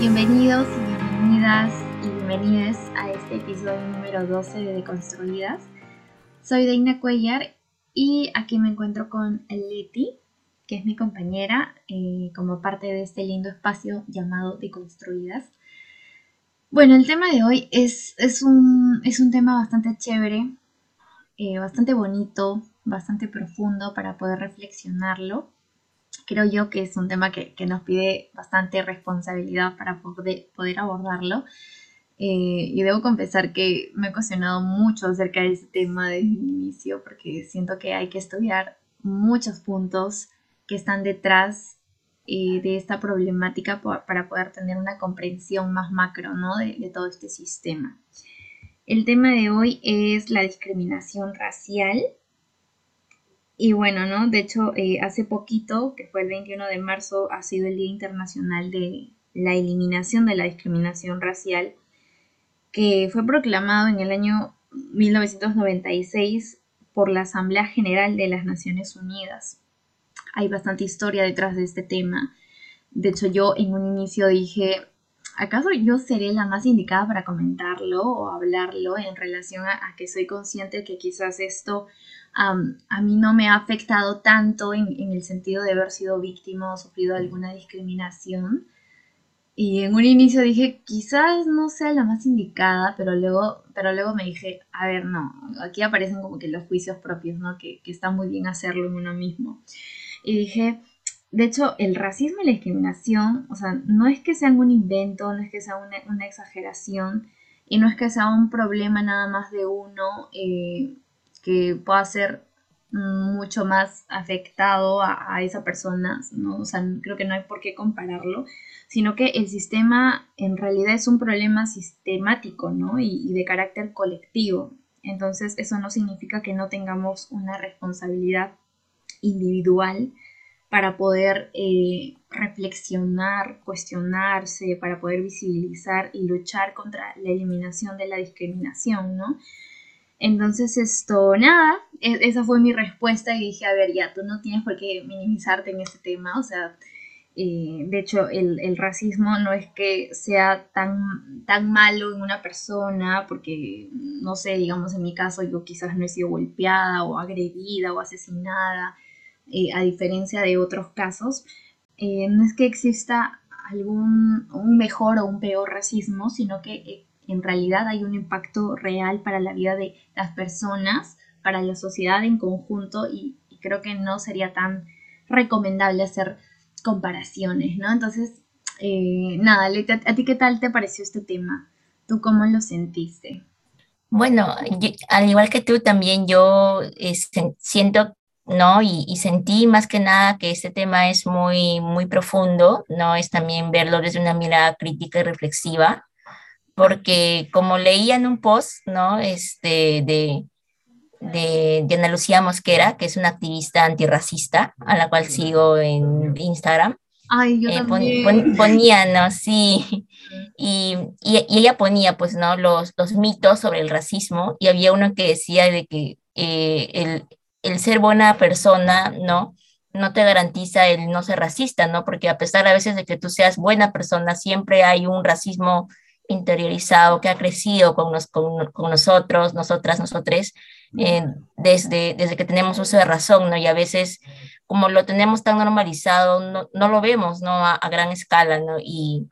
bienvenidos y bienvenidas y bienvenidas a este episodio número 12 de Deconstruidas. Soy Deina Cuellar y aquí me encuentro con Leti, que es mi compañera, eh, como parte de este lindo espacio llamado Deconstruidas. Bueno, el tema de hoy es, es, un, es un tema bastante chévere, eh, bastante bonito, bastante profundo para poder reflexionarlo creo yo que es un tema que, nos pide bastante responsabilidad para poder, poder abordarlo. Eh, y debo confesar que me he cuestionado mucho acerca de este tema desde el inicio, porque siento que hay que estudiar muchos puntos que están detrás eh, de esta problemática para poder tener una comprensión más macro ¿no? de, de todo este sistema. El tema de hoy es la discriminación racial y bueno, ¿no? De hecho, eh, hace poquito, que fue el 21 de marzo, ha sido el Día Internacional de la Eliminación de la Discriminación Racial, que fue proclamado en el año 1996 por la Asamblea General de las Naciones Unidas. Hay bastante historia detrás de este tema. De hecho, yo en un inicio dije, ¿acaso yo seré la más indicada para comentarlo o hablarlo en relación a, a que soy consciente que quizás esto a mí no me ha afectado tanto en, el sentido de haber sido víctima o sufrido alguna discriminación. Y en un inicio dije, quizás no sea la más indicada, pero luego, pero luego me dije, a ver, no, aquí aparecen como que los juicios propios, ¿no? Que, que está muy bien hacerlo en uno mismo. Y dije, de hecho, el racismo y la discriminación, o sea, no es que sean un invento, no es que sea una, exageración, y no es que sea un problema nada más de uno, eh, que pueda ser mucho más afectado a, esa persona, ¿no? O sea, creo que no hay por qué compararlo, sino que el sistema en realidad es un problema sistemático, ¿no? Y, de carácter colectivo. Entonces, eso no significa que no tengamos una responsabilidad individual para poder eh, reflexionar, cuestionarse, para poder visibilizar y luchar contra la eliminación de la discriminación, ¿no? Entonces, esto, nada, e, esa fue mi respuesta y dije, a ver, ya, tú no tienes por qué minimizarte en este tema, o sea, eh, de hecho, el, racismo no es que sea tan, tan malo en una persona, porque, no sé, digamos, en mi caso yo quizás no he sido golpeada o agredida o asesinada, eh, a diferencia de otros casos, eh, no es que exista algún un mejor o un peor racismo, sino que en realidad hay un impacto real para la vida de las personas, para la sociedad en conjunto y, creo que no sería tan recomendable hacer comparaciones, ¿no? Entonces, eh, nada, ¿a ti qué tal te pareció este tema? ¿Tú cómo lo sentiste? Bueno, al igual que tú también yo siento, ¿no? Y, y, sentí más que nada que este tema es muy, muy profundo, ¿no? Es también verlo desde una mirada crítica y reflexiva porque como leía en un post, ¿no? Este, de, de, Ana Lucía Mosquera, que es una activista antirracista, a la cual sigo en Instagram. Ay, yo eh, ponía, ¿no? Sí. Y, y, ella ponía, pues, ¿no? Los, los mitos sobre el racismo y había uno que decía de que eh, el, el ser buena persona, ¿no? no te garantiza el no ser racista, ¿no? Porque a pesar a veces de que tú seas buena persona, siempre hay un racismo interiorizado, que ha crecido con, con, nosotros, nosotras, nosotres, eh, desde, desde que tenemos uso de razón, ¿no? Y a veces, como lo tenemos tan normalizado, no, no lo vemos, ¿no? A, gran escala, ¿no? Y,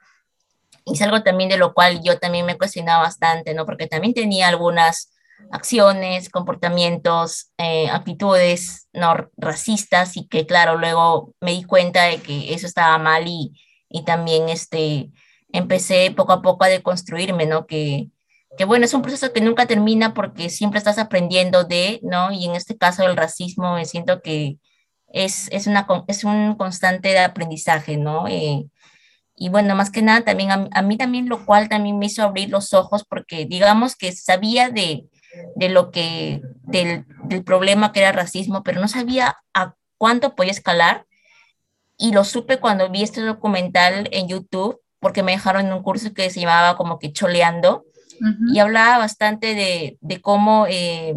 y, es algo también de lo cual yo también me he cuestionado bastante, ¿no? Porque también tenía algunas acciones, comportamientos, eh, actitudes no racistas y que claro, luego me di cuenta de que eso estaba mal y, y también este, empecé poco a poco a deconstruirme, ¿no? Que, que bueno, es un proceso que nunca termina porque siempre estás aprendiendo de, ¿no? Y en este caso el racismo me siento que es, es, una, es un constante de aprendizaje, ¿no? Eh, y bueno, más que nada también a, mí también lo cual también me hizo abrir los ojos porque digamos que sabía de, de lo que, del, del problema que era racismo, pero no sabía a cuánto podía escalar y lo supe cuando vi este documental en YouTube porque me dejaron en un curso que se llamaba como que Choleando y hablaba bastante de, de cómo, eh,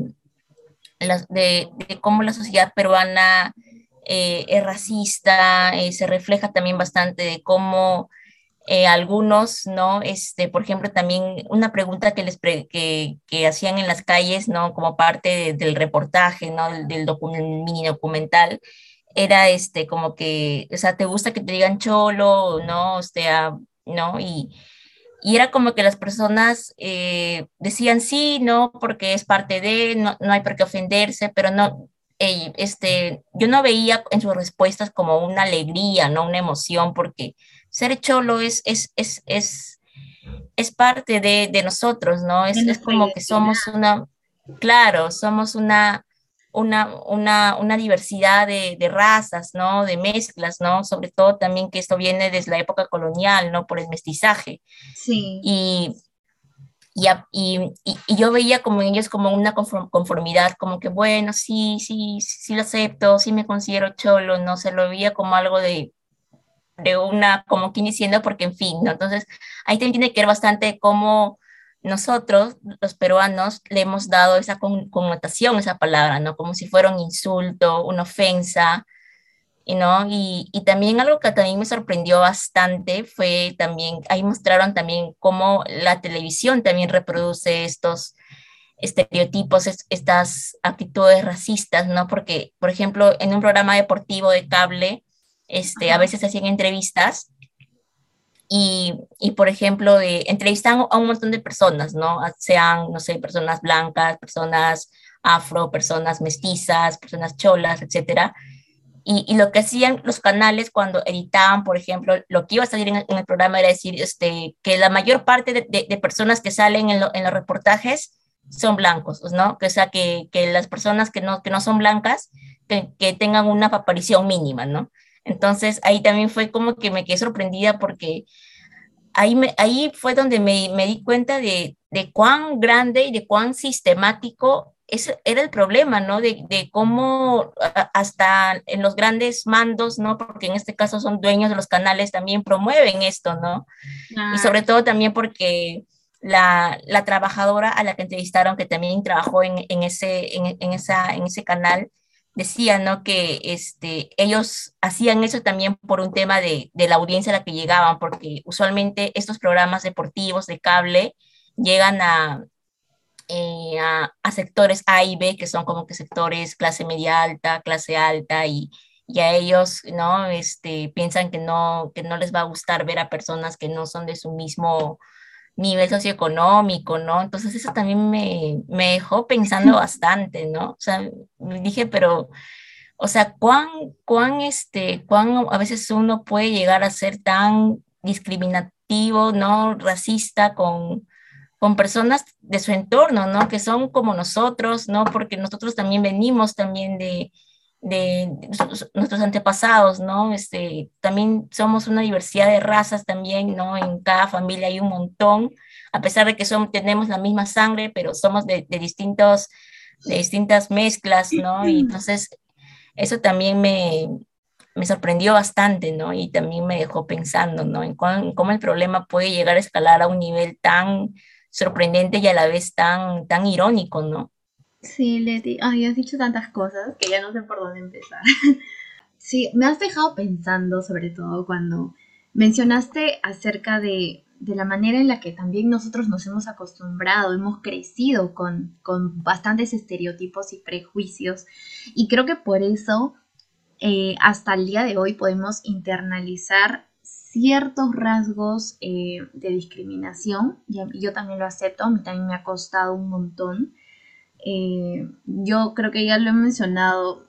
la, de, cómo la sociedad peruana eh, es racista, eh, se refleja también bastante de cómo eh, algunos, ¿no? Este, por ejemplo, también una pregunta que les que, que, hacían en las calles, ¿no? Como parte del reportaje, ¿no? Del, del mini documental, era este, como que, o sea, ¿te gusta que te digan cholo, no? O sea, ¿no? Y, y era como que las personas eh, decían sí, no, porque es parte de, no, no hay por qué ofenderse, pero no, este, yo no veía en sus respuestas como una alegría, no una emoción, porque ser cholo es, es, es, es, es parte de, de nosotros, ¿no? Es, es como que somos una, claro, somos una, una, una, una diversidad de, de, razas, ¿no? De mezclas, ¿no? Sobre todo también que esto viene desde la época colonial, ¿no? Por el mestizaje. Sí. Y, y, y, y, yo veía como en ellos como una conformidad, como que bueno, sí, sí, sí lo acepto, sí me considero cholo, no se lo veía como algo de, de una, como quien diciendo, porque en fin, ¿no? Entonces, ahí también tiene que ver bastante cómo nosotros, los peruanos, le hemos dado esa connotación esa palabra, ¿no? Como si fuera un insulto, una ofensa, ¿no? Y, y, también algo que también me sorprendió bastante fue también, ahí mostraron también cómo la televisión también reproduce estos estereotipos, estas actitudes racistas, ¿no? Porque, por ejemplo, en un programa deportivo de cable, este, a veces hacían entrevistas y, y, por ejemplo, eh, entrevistan a un montón de personas, ¿no? Sean, no sé, personas blancas, personas afro, personas mestizas, personas cholas, etcétera. Y, y, lo que hacían los canales cuando editaban, por ejemplo, lo que iba a salir en, en el programa era decir este, que la mayor parte de, de, de personas que salen en, lo, en, los reportajes son blancos, ¿no? Que, o sea, que, que las personas que no, que no son blancas, que, que tengan una aparición mínima, ¿no? Entonces ahí también fue como que me quedé sorprendida porque ahí, me, ahí fue donde me, me di cuenta de, de, cuán grande y de cuán sistemático ese era el problema, ¿no? De, de, cómo hasta en los grandes mandos, ¿no? Porque en este caso son dueños de los canales, también promueven esto, ¿no? Ah. Y sobre todo también porque la, la, trabajadora a la que entrevistaron, que también trabajó en, en ese, en, en, esa, en ese canal, decía, ¿no? Que este, ellos hacían eso también por un tema de, de, la audiencia a la que llegaban, porque usualmente estos programas deportivos de cable llegan a, eh, a, a, sectores A y B, que son como que sectores clase media alta, clase alta, y, y a ellos, ¿no? Este, piensan que no, que no les va a gustar ver a personas que no son de su mismo nivel socioeconómico, ¿no? Entonces eso también me, me dejó pensando bastante, ¿no? O sea, dije, pero, o sea, ¿cuán, cuán, este, cuán a veces uno puede llegar a ser tan discriminativo, ¿no? Racista con, con personas de su entorno, ¿no? Que son como nosotros, ¿no? Porque nosotros también venimos también de, de, nuestros antepasados, ¿no? Este, también somos una diversidad de razas también, ¿no? En cada familia hay un montón, a pesar de que somos, tenemos la misma sangre, pero somos de, de distintos, de distintas mezclas, ¿no? Y entonces eso también me, me sorprendió bastante, ¿no? Y también me dejó pensando, ¿no? En cómo, cómo, el problema puede llegar a escalar a un nivel tan sorprendente y a la vez tan, tan irónico, ¿no? Sí, Leti, has dicho tantas cosas que ya no sé por dónde empezar. sí, me has dejado pensando sobre todo cuando mencionaste acerca de, de, la manera en la que también nosotros nos hemos acostumbrado, hemos crecido con, con bastantes estereotipos y prejuicios. Y creo que por eso eh, hasta el día de hoy podemos internalizar ciertos rasgos eh, de discriminación. Y yo también lo acepto, a mí también me ha costado un montón eh, yo creo que ya lo he mencionado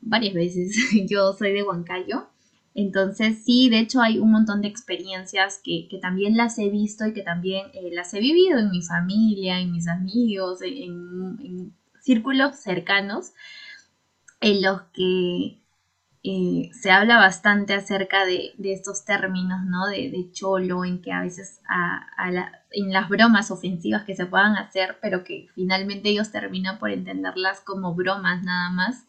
varias veces. yo soy de Huancayo. Entonces sí, de hecho hay un montón de experiencias que, que también las he visto y que también eh, las he vivido en mi familia, en mis amigos, en, en círculos cercanos, en los que eh, se habla bastante acerca de, estos términos, ¿no? De, cholo, en que a veces en las bromas ofensivas que se puedan hacer, pero que finalmente ellos terminan por entenderlas como bromas nada más,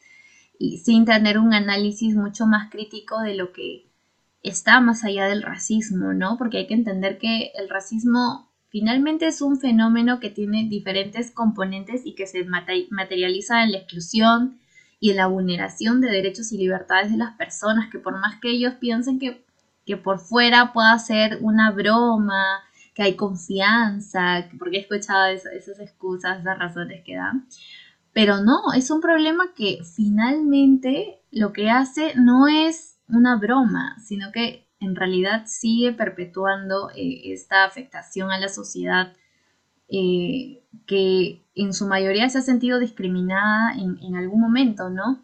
y sin tener un análisis mucho más crítico de lo que está más allá del racismo, ¿no? Porque hay que entender que el racismo finalmente es un fenómeno que tiene diferentes componentes y que se materializa en la exclusión, y en la vulneración de derechos y libertades de las personas, que por más que ellos piensen que que por fuera pueda ser una broma, que hay confianza, porque he escuchado esas excusas, esas razones que dan. Pero no, es un problema que finalmente lo que hace no es una broma, sino que en realidad sigue perpetuando eh, esta afectación a la sociedad eh, que en su mayoría se ha sentido discriminada en, algún momento, ¿no?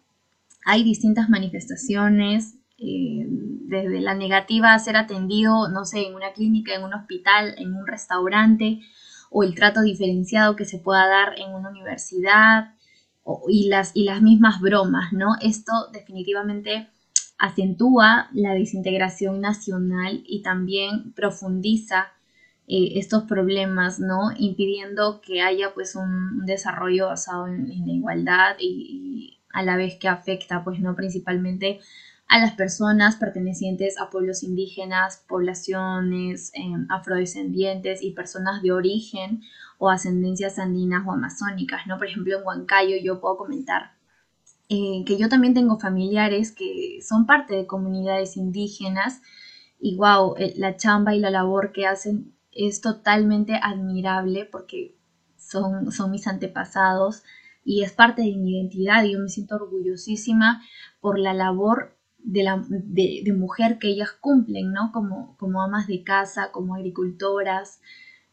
Hay distintas manifestaciones, eh, desde la negativa a ser atendido, no sé, en una clínica, en un hospital, en un restaurante, o el trato diferenciado que se pueda dar en una universidad, y, las, y las mismas bromas, ¿no? Esto definitivamente acentúa la desintegración nacional y también profundiza eh, estos problemas, ¿no? Impidiendo que haya pues un desarrollo basado en, la igualdad y, a la vez que afecta pues no principalmente a las personas pertenecientes a pueblos indígenas, poblaciones em, afrodescendientes y personas de origen o ascendencias andinas o amazónicas, ¿no? Por ejemplo, en Huancayo yo puedo comentar eh, que yo también tengo familiares que son parte de comunidades indígenas y wow, eh, la chamba y la labor que hacen es totalmente admirable porque son, son mis antepasados y es parte de mi identidad y yo me siento orgullosísima por la labor de, la, de, mujer que ellas cumplen, ¿no? Como, como amas de casa, como agricultoras.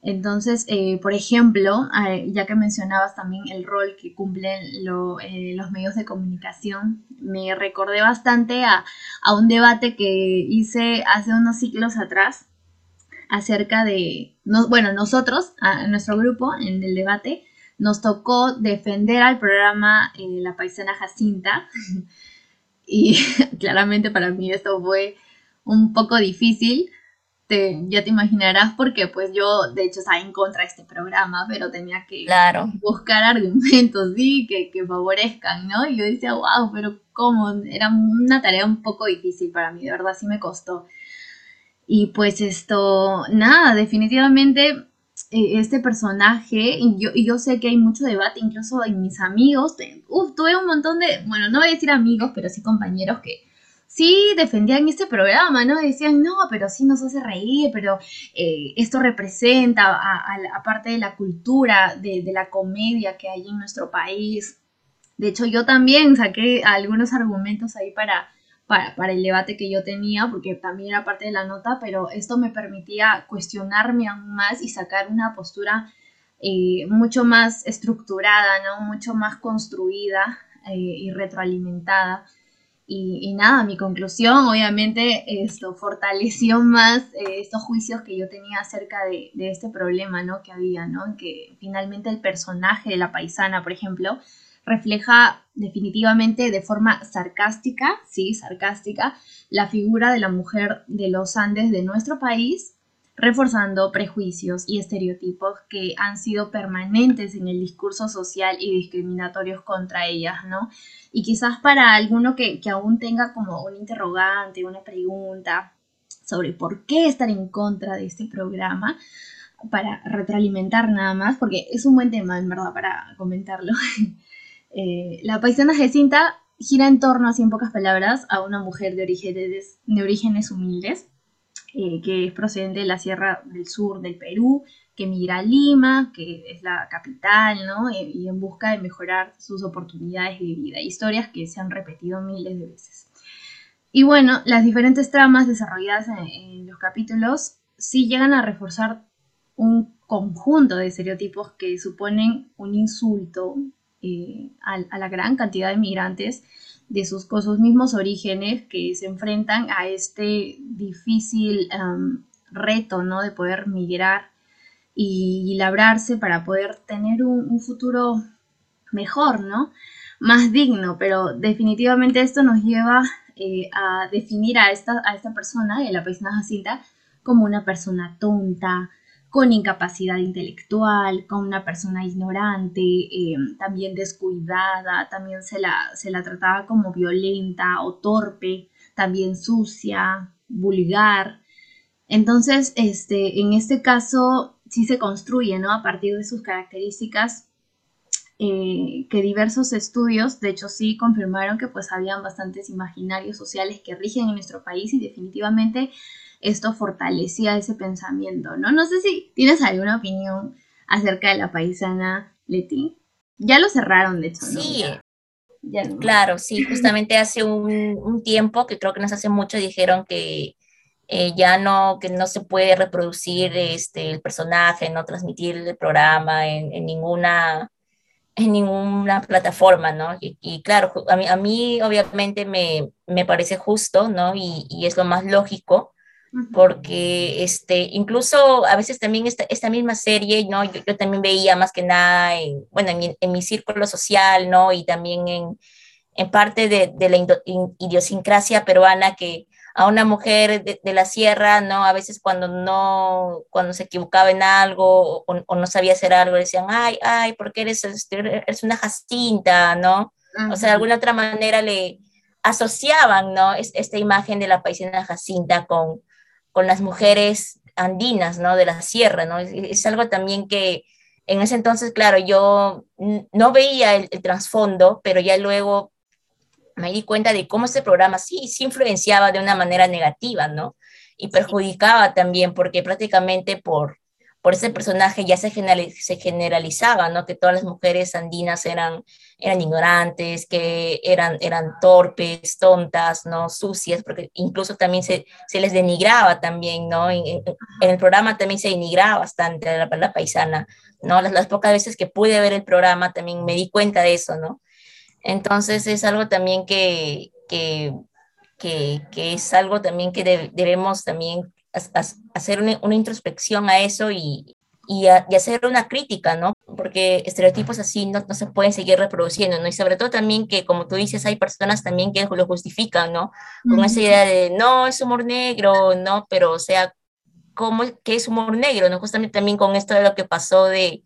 Entonces, eh, por ejemplo, ya que mencionabas también el rol que cumplen eh, los medios de comunicación, me recordé bastante a, a, un debate que hice hace unos ciclos atrás acerca de, bueno, nosotros, a nuestro grupo en el debate, nos tocó defender al programa eh, La Paisana Jacinta. y claramente para mí esto fue un poco difícil. ya te imaginarás porque pues yo de hecho estaba en contra de este programa, pero tenía que buscar argumentos, sí, que, que favorezcan, ¿no? Y yo decía, wow, pero ¿cómo? Era una tarea un poco difícil para mí, de verdad sí me costó. Y pues esto, nada, definitivamente eh, este personaje, y yo, yo, sé que hay mucho debate, incluso en mis amigos, tuve un montón de, bueno, no voy a decir amigos, pero sí compañeros que sí defendían este programa, ¿no? Decían, no, pero sí nos hace reír, pero eh, esto representa, aparte de la cultura, de, de la comedia que hay en nuestro país. De hecho, yo también saqué algunos argumentos ahí para para, el debate que yo tenía, porque también era parte de la nota, pero esto me permitía cuestionarme aún más y sacar una postura eh, mucho más estructurada, ¿no? mucho más construida eh, y retroalimentada. Y, nada, mi conclusión obviamente esto fortaleció más eh, estos juicios que yo tenía acerca de, de, este problema ¿no? que había, ¿no? que finalmente el personaje de la paisana, por ejemplo, refleja definitivamente de forma sarcástica, sí, sarcástica, la figura de la mujer de los Andes de nuestro país, reforzando prejuicios y estereotipos que han sido permanentes en el discurso social y discriminatorios contra ellas, ¿no? Y quizás para alguno que, que aún tenga como un interrogante, una pregunta sobre por qué estar en contra de este programa, para retroalimentar nada más, porque es un buen tema, en verdad, para comentarlo. Eh, la paisana Jacinta gira en torno, así en pocas palabras, a una mujer de orígenes, de orígenes humildes, eh, que es procedente de la Sierra del Sur del Perú, que migra a Lima, que es la capital, ¿no? Eh, y en busca de mejorar sus oportunidades de vida. Historias que se han repetido miles de veces. Y bueno, las diferentes tramas desarrolladas en los capítulos sí llegan a reforzar un conjunto de estereotipos que suponen un insulto eh, a, la gran cantidad de migrantes de sus, mismos orígenes que se enfrentan a este difícil reto, ¿no? De poder migrar y, labrarse para poder tener un, futuro mejor, ¿no? Más digno, pero definitivamente esto nos lleva eh, a definir a esta, a persona, la paisana Jacinta, como una persona tonta, con incapacidad intelectual, con una persona ignorante, eh, también descuidada, también se la, se la trataba como violenta o torpe, también sucia, vulgar. Entonces, este, en este caso, sí se construye, ¿no? A partir de sus características, eh, que diversos estudios, de hecho sí, confirmaron que pues habían bastantes imaginarios sociales que rigen en nuestro país y definitivamente esto fortalecía ese pensamiento, ¿no? No sé si tienes alguna opinión acerca de la paisana Leti. Ya lo cerraron, de hecho. Sí, claro, sí, justamente hace un, tiempo, que creo que no hace mucho, dijeron que eh, ya no, que no se puede reproducir este, el personaje, no transmitir el programa en, en ninguna en ninguna plataforma, ¿no? Y, claro, a mí, a mí obviamente me, me, parece justo, ¿no? Y, y, es lo más lógico, porque este, incluso a veces también esta, esta misma serie, ¿no? Yo, yo, también veía más que nada, en, bueno, en mi, en mi círculo social, ¿no? Y también en, en parte de, de la idiosincrasia peruana que a una mujer de, de, la sierra, ¿no? A veces cuando no, cuando se equivocaba en algo o, o no sabía hacer algo, decían, ay, ay, porque eres, este, eres una jacinta, ¿no? O sea, de alguna otra manera le asociaban, ¿no? Es, esta imagen de la paisana jacinta con, con las mujeres andinas, ¿no? De la sierra, ¿no? Es, es algo también que en ese entonces, claro, yo no veía el, el trasfondo, pero ya luego me di cuenta de cómo este programa sí, sí influenciaba de una manera negativa, ¿no? Y perjudicaba también, porque prácticamente por, por ese personaje ya se, se generalizaba, ¿no? Que todas las mujeres andinas eran, eran ignorantes, que eran, eran torpes, tontas, ¿no? Sucias, porque incluso también se, se les denigraba también, ¿no? En, en, el programa también se denigraba bastante la, la paisana, ¿no? Las, las pocas veces que pude ver el programa también me di cuenta de eso, ¿no? Entonces es algo también que, que, que, que es algo también que de, debemos también hacer una, una, introspección a eso y, y, a, y, hacer una crítica, ¿no? Porque estereotipos así no, no, se pueden seguir reproduciendo, ¿no? Y sobre todo también que, como tú dices, hay personas también que lo justifican, ¿no? Con uh -huh. esa idea de, no, es humor negro, ¿no? Pero, o sea, ¿cómo, ¿qué es humor negro? ¿no? Justamente también con esto de lo que pasó de,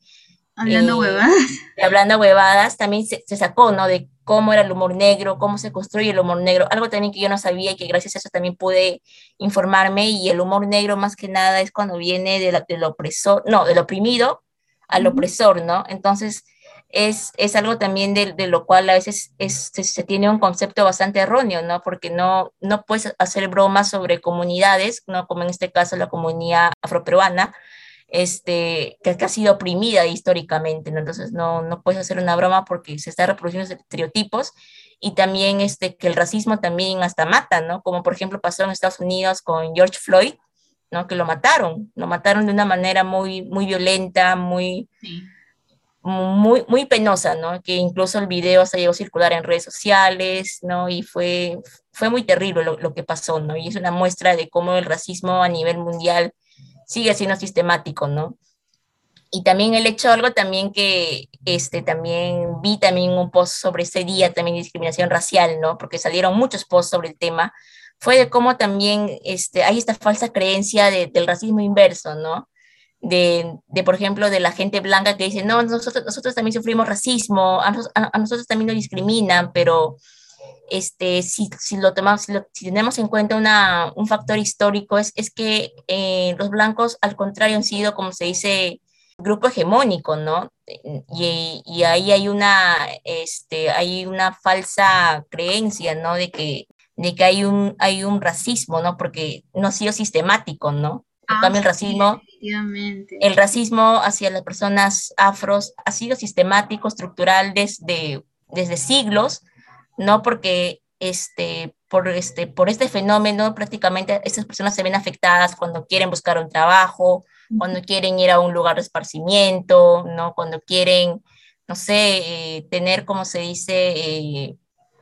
Hablando eh, huevadas. Hablando huevadas, también se, se, sacó, ¿no? De cómo era el humor negro, cómo se construye el humor negro, algo también que yo no sabía y que gracias a eso también pude informarme y el humor negro más que nada es cuando viene de la, del opresor, no, del oprimido al opresor, ¿no? Entonces es, es algo también de, de, lo cual a veces es, se, se, tiene un concepto bastante erróneo, ¿no? Porque no, no puedes hacer bromas sobre comunidades, ¿no? Como en este caso la comunidad afroperuana, este, que, que, ha sido oprimida históricamente, ¿no? entonces no, no puedes hacer una broma porque se está reproduciendo estereotipos y también este, que el racismo también hasta mata, ¿no? Como por ejemplo pasó en Estados Unidos con George Floyd, ¿no? Que lo mataron, lo mataron de una manera muy, muy violenta, muy, sí. muy, muy penosa, ¿no? Que incluso el video se llegó a circular en redes sociales, ¿no? Y fue, fue muy terrible lo, lo que pasó, ¿no? Y es una muestra de cómo el racismo a nivel mundial sigue siendo sistemático, ¿no? Y también el hecho, algo también que este, también vi también un post sobre ese día, también discriminación racial, ¿no? Porque salieron muchos posts sobre el tema, fue de cómo también este, hay esta falsa creencia de, del racismo inverso, ¿no? De, de, por ejemplo, de la gente blanca que dice, no, nosotros, nosotros también sufrimos racismo, a, a, a nosotros también nos discriminan, pero este, si, si, lo tomamos, si, lo, si, tenemos en cuenta una, un factor histórico, es, es que eh, los blancos, al contrario, han sido, como se dice, grupo hegemónico, ¿no? Y, y, ahí hay una, este, hay una falsa creencia, ¿no? De que, de que hay, un, hay un racismo, ¿no? Porque no ha sido sistemático, ¿no? En ah, cambio, el racismo, el racismo hacia las personas afros ha sido sistemático, estructural desde, desde siglos, no porque este, por, este, por este fenómeno prácticamente estas personas se ven afectadas cuando quieren buscar un trabajo, cuando quieren ir a un lugar de esparcimiento, ¿no? cuando quieren, no sé, eh, tener, como se dice, eh,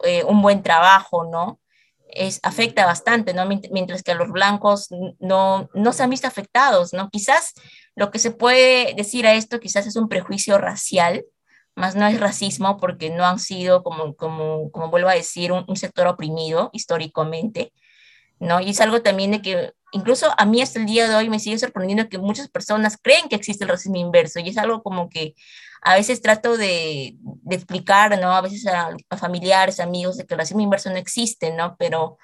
eh, un buen trabajo, ¿no? Es, afecta bastante, ¿no? Mientras que a los blancos no, no se han visto afectados, ¿no? Quizás lo que se puede decir a esto quizás es un prejuicio racial, más no es racismo porque no han sido, como, como, como vuelvo a decir, un, sector oprimido históricamente, ¿no? Y es algo también de que, incluso a mí hasta el día de hoy me sigue sorprendiendo que muchas personas creen que existe el racismo inverso y es algo como que a veces trato de, de explicar, ¿no? A veces a, a, familiares, amigos, de que el racismo inverso no existe, ¿no? Pero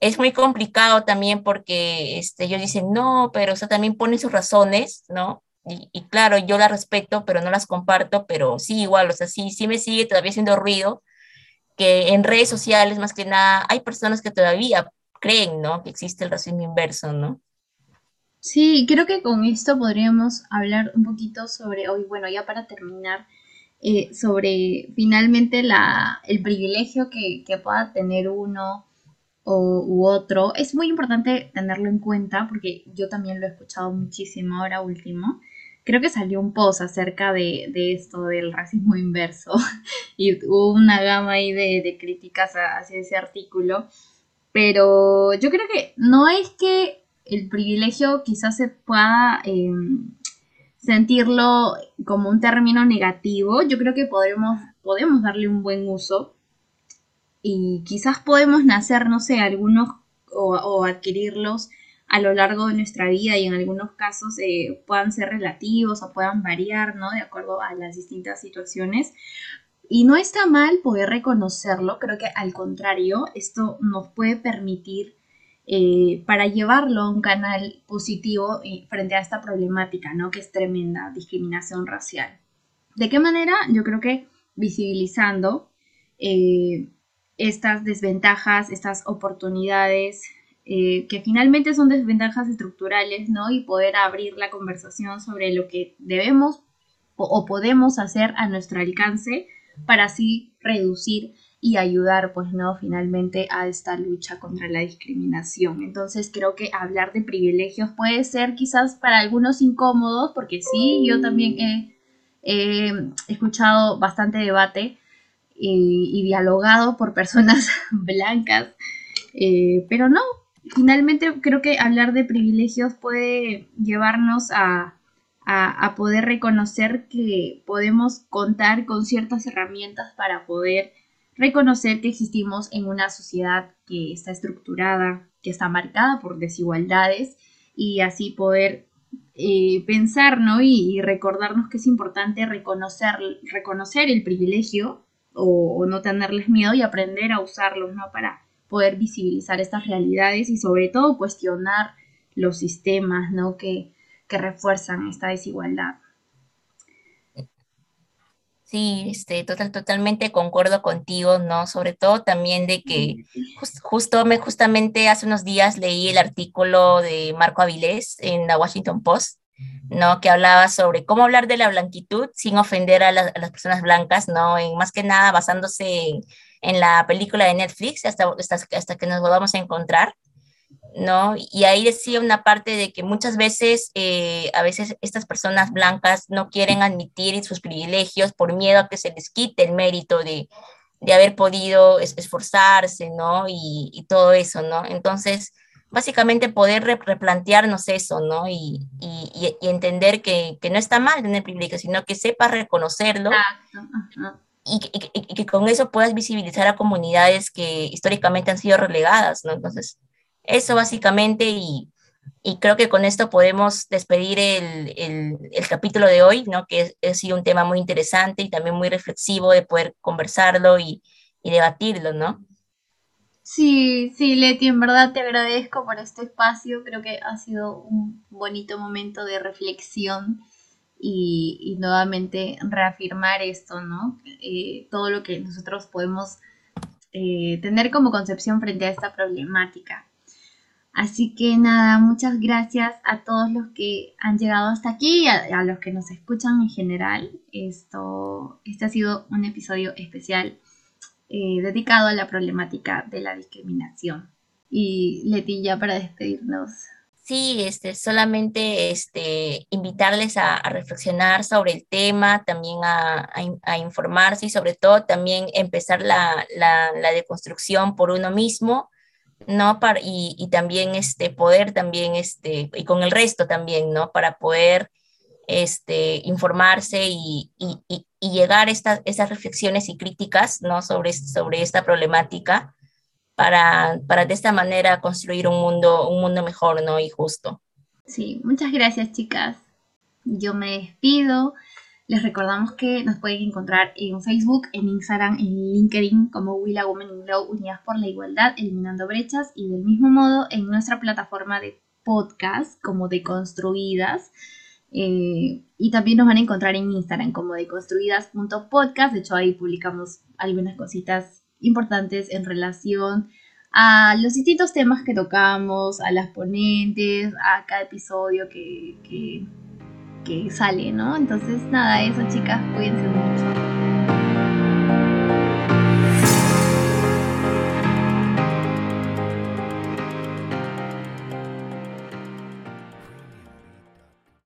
es muy complicado también porque este, ellos dicen, no, pero o sea, también ponen sus razones, ¿no? Y, claro, yo las respeto, pero no las comparto, pero sí, igual, o sea, sí, sí me sigue todavía haciendo ruido, que en redes sociales, más que nada, hay personas que todavía creen, ¿no? Que existe el racismo inverso, ¿no? Sí, creo que con esto podríamos hablar un poquito sobre, hoy, bueno, ya para terminar, eh, sobre finalmente la, el privilegio que, que pueda tener uno o, u otro. Es muy importante tenerlo en cuenta porque yo también lo he escuchado muchísimo ahora último. Creo que salió un post acerca de, esto del racismo inverso y hubo una gama ahí de, críticas hacia ese artículo. Pero yo creo que no es que el privilegio quizás se pueda em, sentirlo como un término negativo. Yo creo que podemos, podemos darle un buen uso y quizás podemos nacer, no sé, algunos o, adquirirlos a lo largo de nuestra vida y en algunos casos eh, puedan ser relativos o puedan variar, ¿no? De acuerdo a las distintas situaciones. Y no está mal poder reconocerlo, creo que al contrario, esto nos puede permitir eh, para llevarlo a un canal positivo eh, frente a esta problemática, ¿no? Que es tremenda, discriminación racial. ¿De qué manera? Yo creo que visibilizando eh, estas desventajas, estas oportunidades, que finalmente son desventajas estructurales, ¿no? Y poder abrir la conversación sobre lo que debemos o podemos hacer a nuestro alcance para así reducir y ayudar, pues, ¿no? Finalmente a esta lucha contra la discriminación. Entonces creo que hablar de privilegios puede ser quizás para algunos incómodos, porque sí, yo también he, escuchado bastante debate y, dialogado por personas blancas, eh, pero no, finalmente creo que hablar de privilegios puede llevarnos a, a, poder reconocer que podemos contar con ciertas herramientas para poder reconocer que existimos en una sociedad que está estructurada, que está marcada por desigualdades y así poder eh, pensar ¿no? y, recordarnos que es importante reconocer, reconocer el privilegio o, no tenerles miedo y aprender a usarlos ¿no? para poder visibilizar estas realidades y sobre todo cuestionar los sistemas ¿no? que, que refuerzan esta desigualdad. Sí, este, total, totalmente concuerdo contigo, ¿no? Sobre todo también de que justo me, justamente hace unos días leí el artículo de Marco Avilés en la Washington Post, ¿no? Que hablaba sobre cómo hablar de la blanquitud sin ofender a, las personas blancas, ¿no? En, más que nada basándose en, la película de Netflix, hasta, hasta, hasta que nos volvamos a encontrar, ¿no? Y ahí decía una parte de que muchas veces, eh, a veces estas personas blancas no quieren admitir sus privilegios por miedo a que se les quite el mérito de, haber podido esforzarse, ¿no? Y, todo eso, ¿no? Entonces, básicamente poder replantearnos eso, ¿no? Y, entender que, no está mal tener privilegios, sino que sepas reconocerlo. Y, y, que con eso puedas visibilizar a comunidades que históricamente han sido relegadas, ¿no? Entonces, eso básicamente y, creo que con esto podemos despedir el, capítulo de hoy, ¿no? que ha sido un tema muy interesante y también muy reflexivo de poder conversarlo y, debatirlo, ¿no? Sí, sí, Leti, en verdad te agradezco por este espacio. Creo que ha sido un bonito momento de reflexión y, nuevamente reafirmar esto, ¿no? Eh, todo lo que nosotros podemos eh, tener como concepción frente a esta problemática. Así que nada, muchas gracias a todos los que han llegado hasta aquí y a, los que nos escuchan en general. Esto, este ha sido un episodio especial eh, dedicado a la problemática de la discriminación. Y Leti, ya para despedirnos. Sí, este, solamente este, invitarles a, reflexionar sobre el tema, también a, informarse y sobre todo también empezar la, la, deconstrucción por uno mismo ¿no? Para, y, también este, poder también, este, y con el resto también, ¿no? Para poder este, informarse y, llegar a estas, reflexiones y críticas, ¿no? Sobre, sobre esta problemática para, para de esta manera construir un mundo, un mundo mejor, ¿no? Y justo. Sí, muchas gracias, chicas. Yo me despido. Les recordamos que nos pueden encontrar en Facebook, en Instagram, en LinkedIn como Willa Women in Law Unidas por la Igualdad, Eliminando Brechas y del mismo modo en nuestra plataforma de podcast como Deconstruidas. Eh, y también nos van a encontrar en Instagram como deconstruidas.podcast. De hecho, ahí publicamos algunas cositas importantes en relación a los distintos temas que tocamos, a las ponentes, a cada episodio que, que, sale, ¿no? Entonces, nada, eso chicas, cuídense mucho.